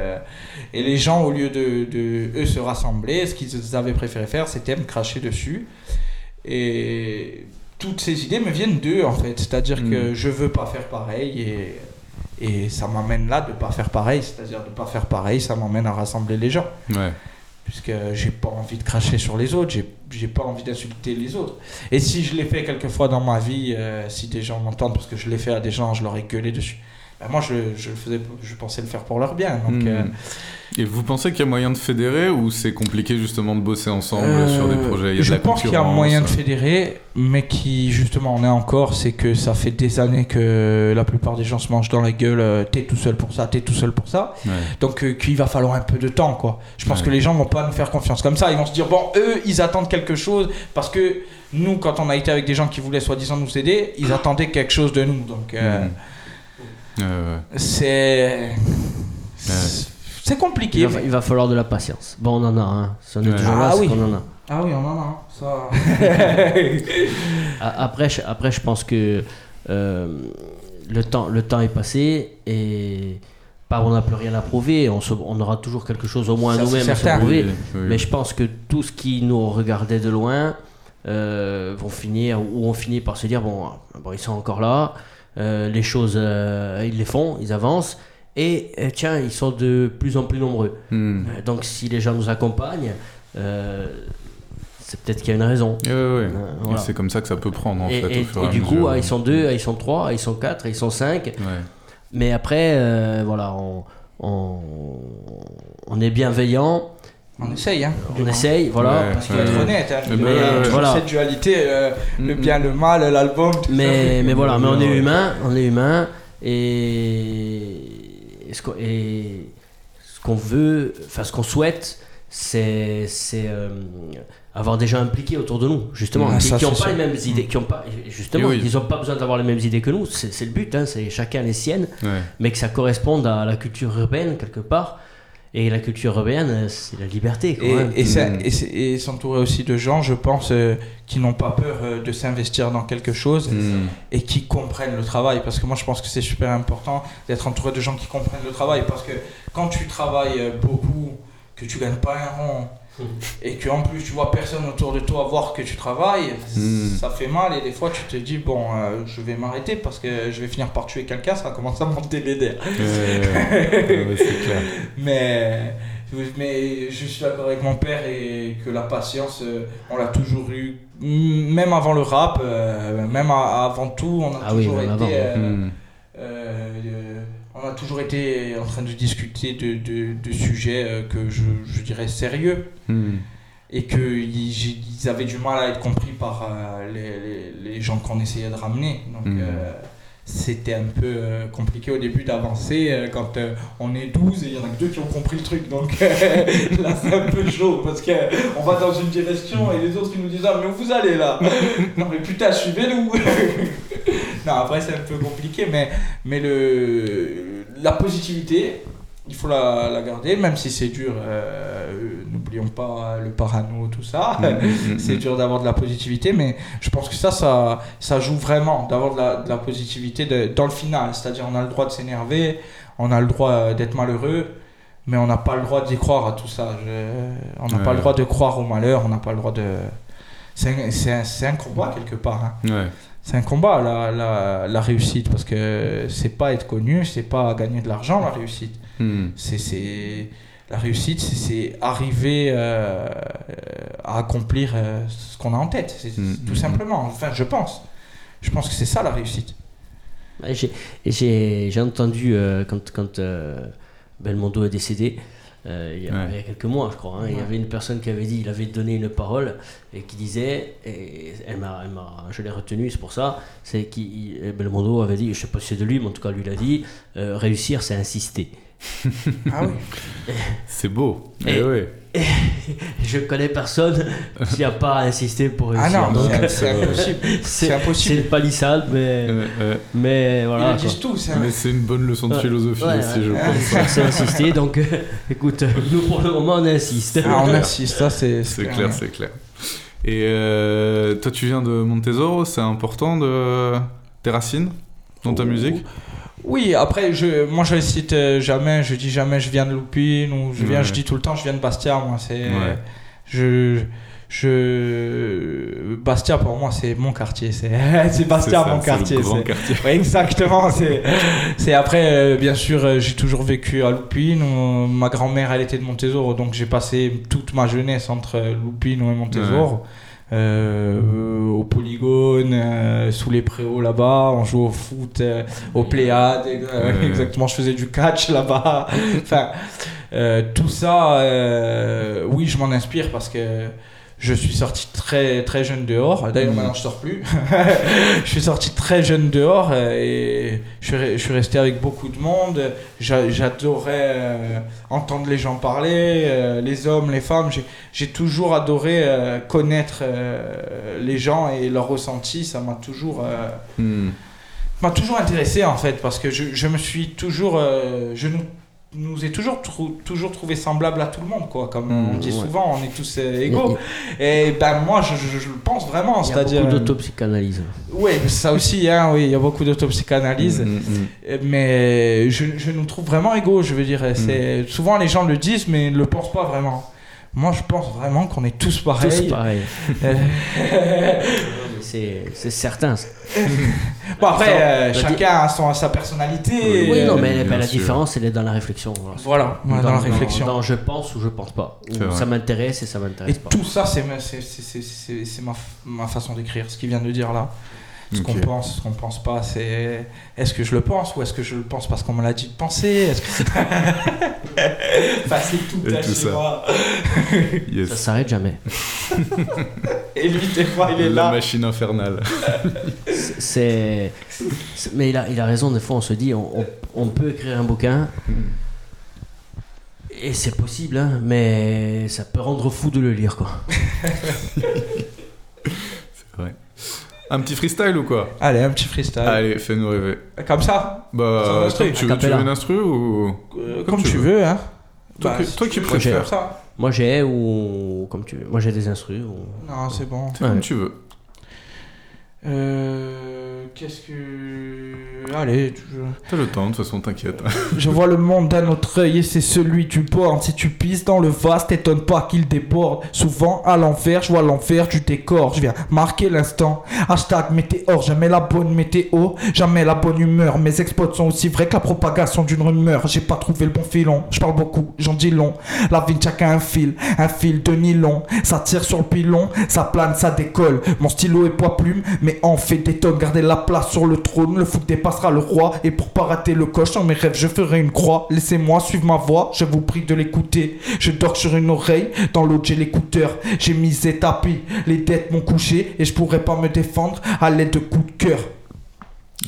Et les gens, au lieu de, de eux se rassembler, ce qu'ils avaient préféré faire, c'était me cracher dessus. Et toutes ces idées me viennent d'eux en fait, c'est-à-dire que Mm. je veux pas faire pareil et. Et ça m'amène là de pas faire pareil, c'est-à-dire de pas faire pareil, ça m'emmène à rassembler les gens Ouais. Puisque j'ai pas envie de cracher sur les autres, j'ai pas envie d'insulter les autres. Et si je l'ai fait quelquefois dans ma vie, euh, si des gens m'entendent parce que je l'ai fait à des gens, je leur ai gueulé dessus. Ben moi, je, je le faisais, je pensais le faire pour leur bien. Donc, Hmm. euh, Et vous pensez qu'il y a moyen de fédérer ou c'est compliqué justement de bosser ensemble sur des euh, projets? Il y a de Je la pense qu'il y a moyen de fédérer, mais qui justement en est encore, c'est que ça fait des années que la plupart des gens se mangent dans la gueule. euh, t'es tout seul pour ça, t'es tout seul pour ça. Ouais. Donc euh, qu'il va falloir un peu de temps quoi. Je pense Ouais. que les gens vont pas nous faire confiance comme ça. Ils vont se dire bon eux ils attendent quelque chose parce que nous quand on a été avec des gens qui voulaient soi-disant nous aider, ils attendaient quelque chose de nous. Donc euh, ouais. C'est c'est c'est compliqué. Il va, il va falloir de la patience. Bon, on en a, hein. Si on est toujours là, Ah oui. qu'on en a. Ah oui on en a hein. ça. *laughs* Après, je, après, je pense que euh, le, temps, le temps est passé et pas on n'a plus rien à prouver. On, se- on aura toujours quelque chose au moins nous-mêmes à se prouver. Oui, oui. Mais je pense que tout ce qui nous regardait de loin euh, vont finir ou on finit par se dire bon, bon ils sont encore là, euh, les choses euh, ils les font, ils avancent et euh, tiens ils sont de plus en plus nombreux. Hmm. Euh, Donc si les gens nous accompagnent, euh, c'est peut-être qu'il y a une raison. Euh, Et voilà. c'est comme ça que ça peut prendre en Et, fait. et- au fur et à du coup, ah, ils sont deux, ah, ils sont trois, ah, ils sont quatre, ils sont cinq. Ouais. Mais après, euh, voilà, on, on, on est bienveillant, On essaye hein. on essaye, voilà. Ouais, Parce qu'il faut être honnête, hein, Mais il y a ouais, ouais, toujours voilà. cette dualité, euh, le Mhm. bien, le mal, l'album. tout ça. Mais, mais voilà, mais on est humain, on est humain et, et ce qu'on veut, enfin ce qu'on souhaite, c'est c'est euh, avoir des gens impliqués autour de nous, justement, Ouais, qui ça, n'ont pas sûr. les mêmes idées, qui ont pas, justement, oui. ils n'ont pas besoin d'avoir les mêmes idées que nous. C'est c'est le but, hein, c'est chacun les siennes, Ouais. mais que ça corresponde à la culture urbaine quelque part. Et la culture urbaine, c'est la liberté. Quand Et, même. et, ça- Mm. et s'entourer aussi de gens, je pense, euh, qui n'ont pas peur euh, de s'investir dans quelque chose Hmm. et qui comprennent le travail. Parce que moi, je pense que c'est super important d'être entouré de gens qui comprennent le travail. Parce que quand tu travailles euh, beaucoup, que tu gagnes pas un rond, Mm. et que en plus tu vois personne autour de toi voir que tu travailles, Mm. ça fait mal. Et des fois, tu te dis, bon, euh, je vais m'arrêter parce que je vais finir par tuer quelqu'un, ça commence à monter les dents. Clair. *laughs* Mais, mais je suis d'accord avec mon père et que la patience, euh, on l'a toujours eu. Même avant le rap, euh, même avant tout, on a Ah oui, toujours même été. euh, euh, on a toujours été en train de discuter de, de, de sujets euh, que je, je dirais sérieux Hmm. et qu'ils ils avaient du mal à être compris par euh, les, les, les gens qu'on essayait de ramener. Donc Mhm. euh, c'était un peu euh, compliqué au début d'avancer euh, quand euh, on est 12 et il y en a que deux qui ont compris le truc. Donc *laughs* là c'est un peu chaud parce qu'on va dans une direction et les autres qui nous disent Ah mais où vous allez là *laughs* Non mais putain suivez-nous *laughs* Non après c'est un peu compliqué mais, mais le, la positivité il faut la, la garder, même si c'est dur. euh, N'oublions pas le parano, tout ça. Hmm, hmm, *laughs* c'est hmm. dur d'avoir de la positivité, mais je pense que ça, ça, ça joue vraiment d'avoir de la, de la positivité de- dans le final. C'est-à-dire, on a le droit de s'énerver, on a le droit euh, d'être malheureux, mais on n'a pas le droit d'y croire à tout ça. Je- on n'a pas le droit de croire au malheur, on n'a pas le droit de. C'est un, c'est c'est combat quelque part. hein. Ouais. C'est un combat, la, la, la réussite, parce que c'est pas être connu, c'est pas gagner de l'argent, la réussite. Hmm. C'est, c'est la réussite, c'est, arriver euh, à accomplir euh, ce qu'on a en tête, c'est, Mm, tout mm, simplement. Enfin, je pense. Je pense que c'est ça la réussite. J'ai- et J'ai j'ai entendu euh, quand, quand euh, Belmondo est décédé, euh, il, y a, Ouais. il y a quelques mois, je crois, hein, il y avait une personne qui avait dit, il avait donné une parole et qui disait, et elle m'a, elle m'a- je l'ai retenu, c'est pour ça, c'est qu'il Belmondo avait dit, je sais pas si c'est de lui, mais en tout cas lui l'a dit, euh, réussir c'est insister. Ah oui. *laughs* C'est beau. Et- Eh ouais. *laughs* Je connais personne qui a pas insisté pour Ah réussir. non, Donc, *laughs* c'est, impossible. c'est impossible. C'est palissade, mais, Euh, euh, mais voilà. Ils disent tout. C'est mais c'est une bonne leçon de philosophie Ouais, aussi, ouais. je pense. Réussir, c'est insister, donc euh, écoute, nous pour le moment on insiste. Ah, on insiste, ça c'est, C'est clair, c'est clair. Et euh, toi, tu viens de Montesoro, c'est important de tes racines dans ta musique? Oui, après, je, moi je cite euh, jamais, je dis jamais je viens de Loupine ou je viens, Ouais. je dis tout le temps je viens de Bastia, moi c'est. Ouais. Je. Je. Bastia pour moi c'est mon quartier, c'est *laughs* c'est Bastia ça, mon le quartier. grand quartier. Ouais, exactement. C'est, c'est après, euh, bien sûr, euh, j'ai toujours vécu à Loupine. où ma grand-mère, elle était de Montésor, donc j'ai passé toute ma jeunesse entre Loupine et Montésor. Euh, au polygone, euh, sous les préaux là-bas, on jouait au foot, euh, au Pléiade, exactement, je faisais du catch là-bas. *laughs* enfin, tout ça, oui, je m'en inspire parce que je suis sorti très très jeune dehors. D'ailleurs, Mhm. maintenant, je sors plus. *laughs* je suis sorti très jeune dehors euh, et je suis, resté avec beaucoup de monde. J'a- J'adorais euh, entendre les gens parler, euh, les hommes, les femmes. J'ai- toujours adoré connaître les gens et leurs ressentis. Ça m'a toujours, Hmm. m'a toujours intéressé en fait parce que je, je me suis toujours, euh, je nous, ai toujours trou- toujours trouvé semblable à tout le monde quoi. Comme Mmh, on dit ouais. souvent, on est tous euh, égaux. Et ben moi, je, je- je le pense vraiment. Il y a C'est-à-dire, beaucoup d'autopsychanalyse. oui, ça aussi, hein, oui, il y a beaucoup d'autopsychanalyse. Hmm, hmm, hmm. Euh, Mais je, je nous trouve vraiment égaux, je veux dire. C'est, Souvent les gens le disent, mais ne le pensent pas vraiment. Moi, je pense vraiment qu'on est tous pareils. Tous pareil. *laughs* C'est certain. ça. bon, après, euh, chacun a son, sa personnalité. Oui, Oui, non, mais la sûr. différence, elle est dans la réflexion. voilà. Voilà, ouais, dans, la réflexion. Dans, je pense ou je pense pas. Ou ça m'intéresse et ça Et m'intéresse pas. tout ça, c'est, ma- c'est, c'est, c'est, c'est- c'est ma, ma façon d'écrire, ce qu'il vient de dire là. Ce qu'on pense, ce qu'on pense pas, c'est est-ce que je le pense ou est-ce que je le pense parce qu'on me l'a dit de penser? Est-ce que... *laughs* enfin, c'est tout, tout chez ça. moi. *laughs* Yes. Ça s'arrête jamais. *laughs* Et lui, des fois, il est La là. machine infernale. C'est. c'est- Mais il a, il a raison, des fois on se dit, on, on- on peut écrire un bouquin. Et c'est possible, hein, mais ça peut rendre fou de le lire, quoi. Un petit freestyle ou quoi Allez, un petit freestyle. Allez, fais-nous rêver. Comme ça Bah, Sans instru, comme tu, veux, tu veux une instru ou Euh, Comme Comme, tu tu veux. veux, hein. Toi que- si toi tu qui veux, préfères. ça. Moi j'ai ou comme tu veux. Moi j'ai des instrus. ou- Non, c'est bon. C'est comme Ouais. tu veux. Euh, Qu'est-ce que. Allez, je... T'as le temps, de toute façon, t'inquiète. *laughs* je vois le monde d'un autre œil et c'est celui du bord. Si tu pisses dans le vase, t'étonne pas qu'il déborde. Souvent à l'envers, je vois l'enfer du décor. Je viens marquer l'instant. Hashtag météor, jamais la bonne météo, jamais la bonne humeur. Mes exploits sont aussi vrais que la propagation d'une rumeur. J'ai pas trouvé le bon filon. Je parle beaucoup, j'en dis long. La vie de chacun un fil, un fil de nylon. Ça tire sur le pilon, ça plane, ça décolle. Mon stylo est poids plume, mais en fait des tonnes. Gardez la place sur le trône, le foot dépassera le roi. Et pour pas rater le coche, dans mes rêves, je ferai une croix. Laissez-moi suivre ma voix, je vous prie de l'écouter. Je dors sur une oreille, dans l'autre j'ai l'écouteur. J'ai misé tapis, les dettes m'ont couché. Et je pourrais pas me défendre à l'aide de coups de cœur.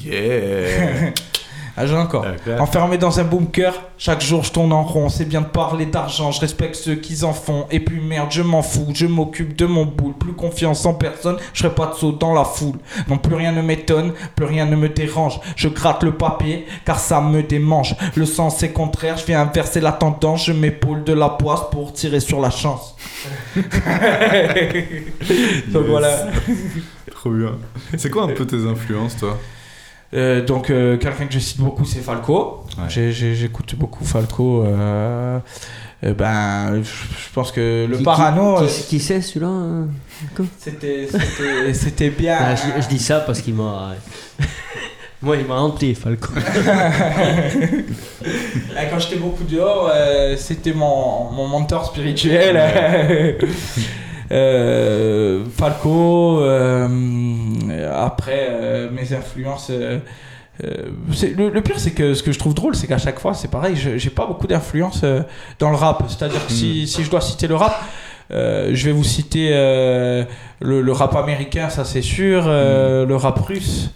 Yeah *laughs* Ah, j'ai encore. Enfermé dans un bunker, chaque jour je tourne en rond. C'est bien de parler d'argent, je respecte ceux qui en font. Et puis merde, je m'en fous, je m'occupe de mon boule. Plus confiance en personne, je ferai pas de saut dans la foule. Non, plus rien ne m'étonne, plus rien ne me dérange. Je gratte le papier, car ça me démange. Le sens est contraire, je viens inverser la tendance. Je m'épaule de la poisse pour tirer sur la chance. *laughs* Donc Yes. voilà. Trop bien. C'est quoi un peu tes influences, toi? Euh, donc euh, quelqu'un que je cite beaucoup c'est Falco. Ouais. J'écoute beaucoup Falco. euh, euh, ben, je pense que le Qui- parano, Qui, qui, qui c'est celui-là c'était c'était- *laughs* c'était bien. Ah, je, je dis ça parce qu'il m'a. *laughs* Moi il m'a hanté, Falco. *laughs* Quand j'étais beaucoup dehors, euh, c'était mon, mon mentor spirituel. Euh, Falco, euh, après euh, mes influences. le, le pire, c'est que ce que je trouve drôle, c'est qu'à chaque fois, c'est pareil, j'ai pas beaucoup d'influence dans le rap. C'est-à-dire que si, si je dois citer le rap, euh, je vais vous citer euh, le, le rap américain, ça c'est sûr, euh, le rap russe,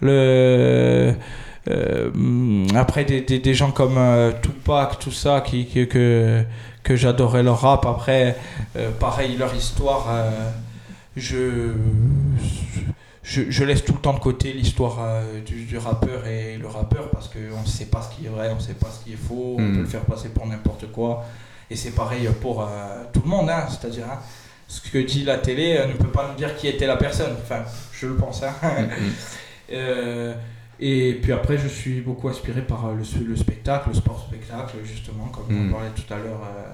le. euh, après des, des, des gens comme Tupac, tout ça, qui, qui- que, que j'adorais leur rap. Après, euh, pareil, leur histoire, euh, je, je, je laisse tout le temps de côté l'histoire euh, du, du rappeur et le rappeur parce qu'on ne sait pas ce qui est vrai, on ne sait pas ce qui est faux, on Mm. peut le faire passer pour n'importe quoi. Et c'est pareil pour tout le monde, hein, c'est-à-dire hein, ce que dit la télé ne peut pas nous dire qui était la personne. Enfin, je le pense. hein. Mm, *laughs* Euh, Et puis après, je suis beaucoup inspiré par euh, le, le spectacle, le sport spectacle, justement, comme on Mm. parlait tout à l'heure. euh,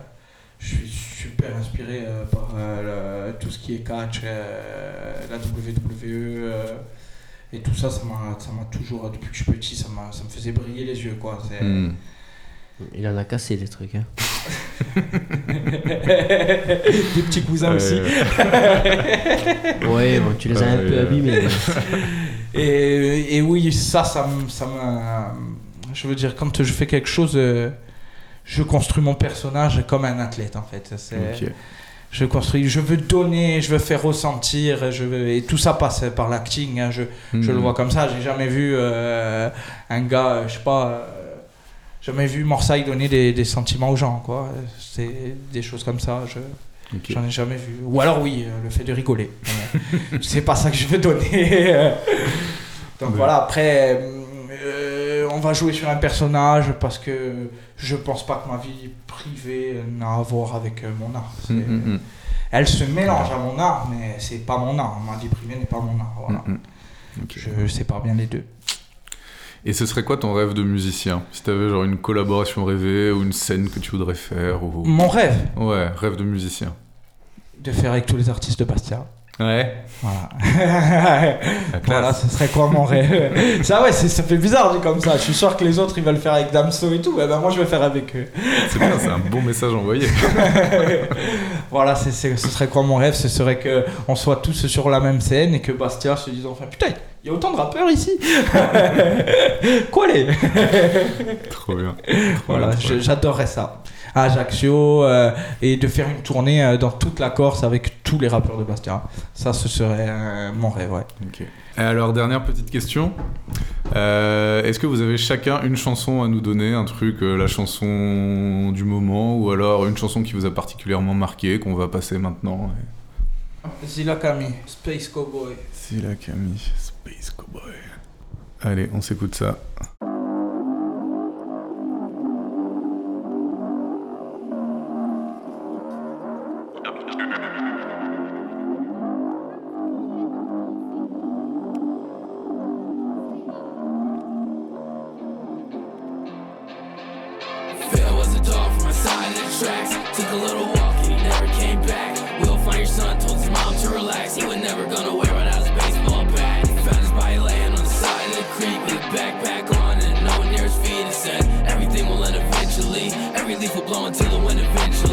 je suis super inspiré euh, par euh, le- tout ce qui est catch, euh, la WWE. euh, et tout ça, ça m'a ça m'a toujours, depuis que je suis petit, ça, m'a- ça me faisait briller les yeux. Quoi. Hmm. Il en a cassé des trucs. Hein. *laughs* Des petits cousins aussi. Ouais, bon, tu les as un peu abîmés. *laughs* Et, et oui, ça, ça ça Je veux dire, quand je fais quelque chose, euh, je construis mon personnage comme un athlète, en fait. Je construis, je veux donner, je veux faire ressentir, je veux, et tout ça passe par l'acting. hein, je, je le Hmm. vois comme ça. J'ai jamais vu euh, un gars, euh, je sais pas, jamais vu Morsaille donner des, des sentiments aux gens, quoi. C'est des choses comme ça. Je, J'en ai jamais vu. Ou alors oui, euh, le fait de rigoler. *laughs* C'est pas ça que je veux donner. *laughs* Donc voilà, après, euh, on va jouer sur un personnage parce que je pense pas que ma vie privée n'a à voir avec euh, mon art. Hmm, hmm, hmm. Elle se mélange à mon art, mais c'est pas mon art. Ma vie privée n'est pas mon art. Voilà. Hmm, hmm. Ok. Je sépare bien les deux. Et ce serait quoi ton rêve de musicien? Si t'avais genre une collaboration rêvée ou une scène que tu voudrais faire ou... Mon rêve, Ouais, rêve de musicien. de faire avec tous les artistes de Bastia. Ouais. Voilà. *laughs* Voilà, ce serait quoi mon rêve? Ça ouais, ça fait bizarre dit comme ça. Je suis sûr que les autres ils veulent faire avec Damso et tout. Eh ben moi je vais faire avec eux. C'est bien, c'est un bon message envoyé. *laughs* voilà, c'est, ce serait quoi mon rêve? Ce serait que on soit tous sur la même scène et que Bastia se dise enfin putain, il y a autant de rappeurs ici. *laughs* quoi les *laughs* Trop bien. Voilà, trop je- bien. j'adorerais ça. À Ajaccio euh, et de faire une tournée euh, dans toute la Corse avec tous les rappeurs de Bastia. Ça, ce serait euh, mon rêve, ouais. Ok. Et alors, dernière petite question. Est-ce que vous avez chacun une chanson à nous donner Un truc, la chanson du moment Ou alors une chanson qui vous a particulièrement marqué, qu'on va passer maintenant Zila Kami, Space Cowboy. C'est la Camille, Space Cowboy. Allez, on s'écoute ça. Backpack on and no one near his feet. Said, Everything will end eventually. Every leaf will blow until the wind eventually.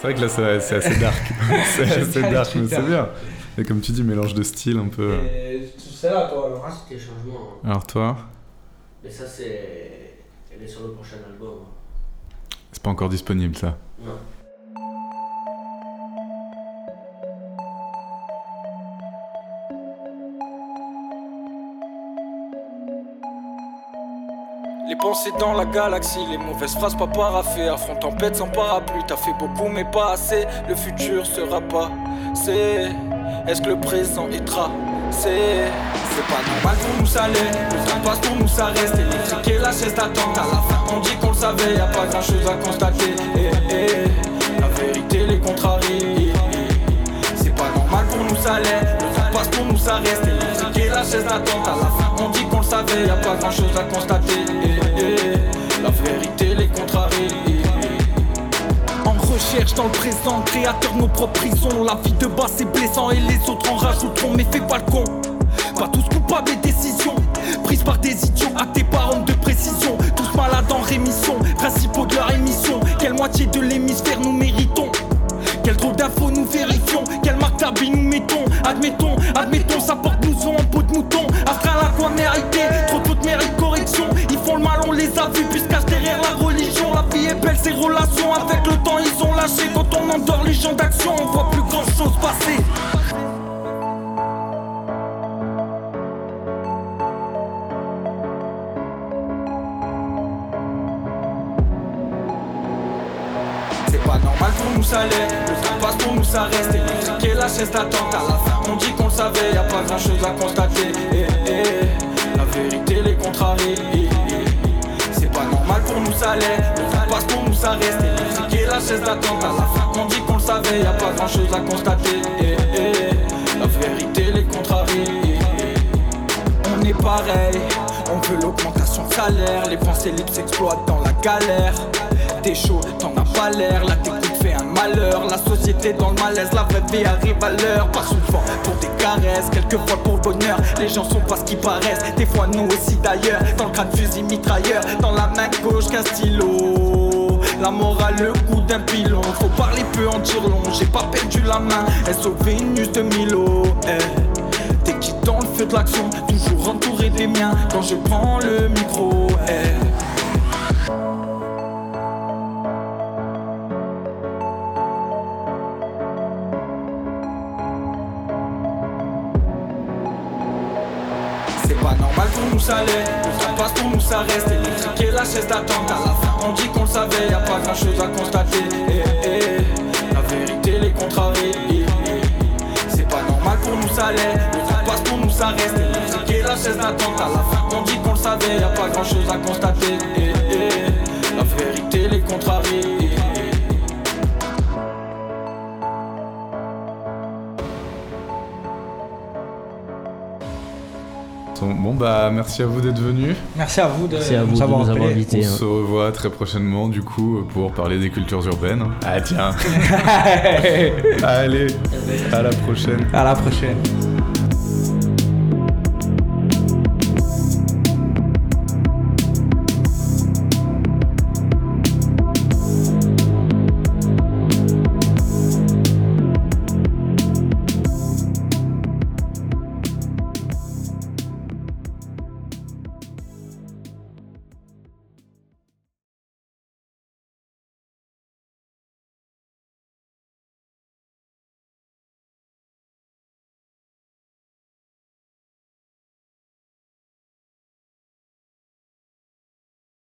C'est vrai que là, c'est c'est assez *laughs* dark. c'est assez dark, mais c'est bien. Et comme tu dis, mélange de style un peu. C'est là, toi, alors. hein C'était changement. Alors toi, Mais ça, c'est. Elle est sur le prochain album. c'est pas encore disponible ça. Pensées dans la galaxie, les mauvaises phrases pas paraffées. Affront tempête sans parapluie, t'as fait beaucoup mais pas assez. Le futur sera pas. C'est. Est-ce que le présent est tracé? C'est pas normal pour nous ça l'est. Le temps passe pour nous ça reste. Électrique et la chaise d'attente. À la fin, on dit qu'on le savait, y a pas grand chose à constater. Eh, eh, La vérité les contrarie. C'est pas normal pour nous ça l'est. Le temps passe pour nous ça reste. Électrique et la chaise d'attente. À la fin, on dit qu'on le savait, y a pas grand chose à constater. Eh, La vérité les contrarie. En recherche dans le présent, créateur de nos propres prisons. La vie de bas c'est blessant et les autres en rajouteront, mais fais pas le con. Pas tous coupables et décisions prises par des idiots, actés par hommes de précision. Vie arrive à l'heure. Pas souvent pour des caresses, quelquefois pour le bonheur. Les gens sont pas ce qu'ils paraissent, des fois nous aussi d'ailleurs. Dans le crâne fusil mitrailleur, dans la main gauche qu'un stylo. La morale, le coup d'un pilon. Faut parler peu en dire long, j'ai pas perdu la main. SOV Vénus de Milo. eh. T'es qui dans le feu de l'action, toujours entouré des miens quand je prends le micro. Pour nous ça l'est, le temps passe pour nous ça reste Électrique et la chaise d'attente, à la fin on dit qu'on le savait Y'a pas grand chose à constater, eh, eh, La vérité les contrarie eh, eh. C'est pas normal pour nous ça l'est, le temps passe pour nous ça reste Électrique et la chaise d'attente, à la fin on dit qu'on le savait Y'a pas grand chose à constater, eh, eh, La vérité les contrarie Bon bah merci à vous d'être venus. Merci à vous de Merci à vous nous de avoir nous avoir appelés. invités. On hein. se revoit très prochainement du coup pour parler des cultures urbaines. Ah tiens. *laughs* Allez, à la prochaine. À la prochaine.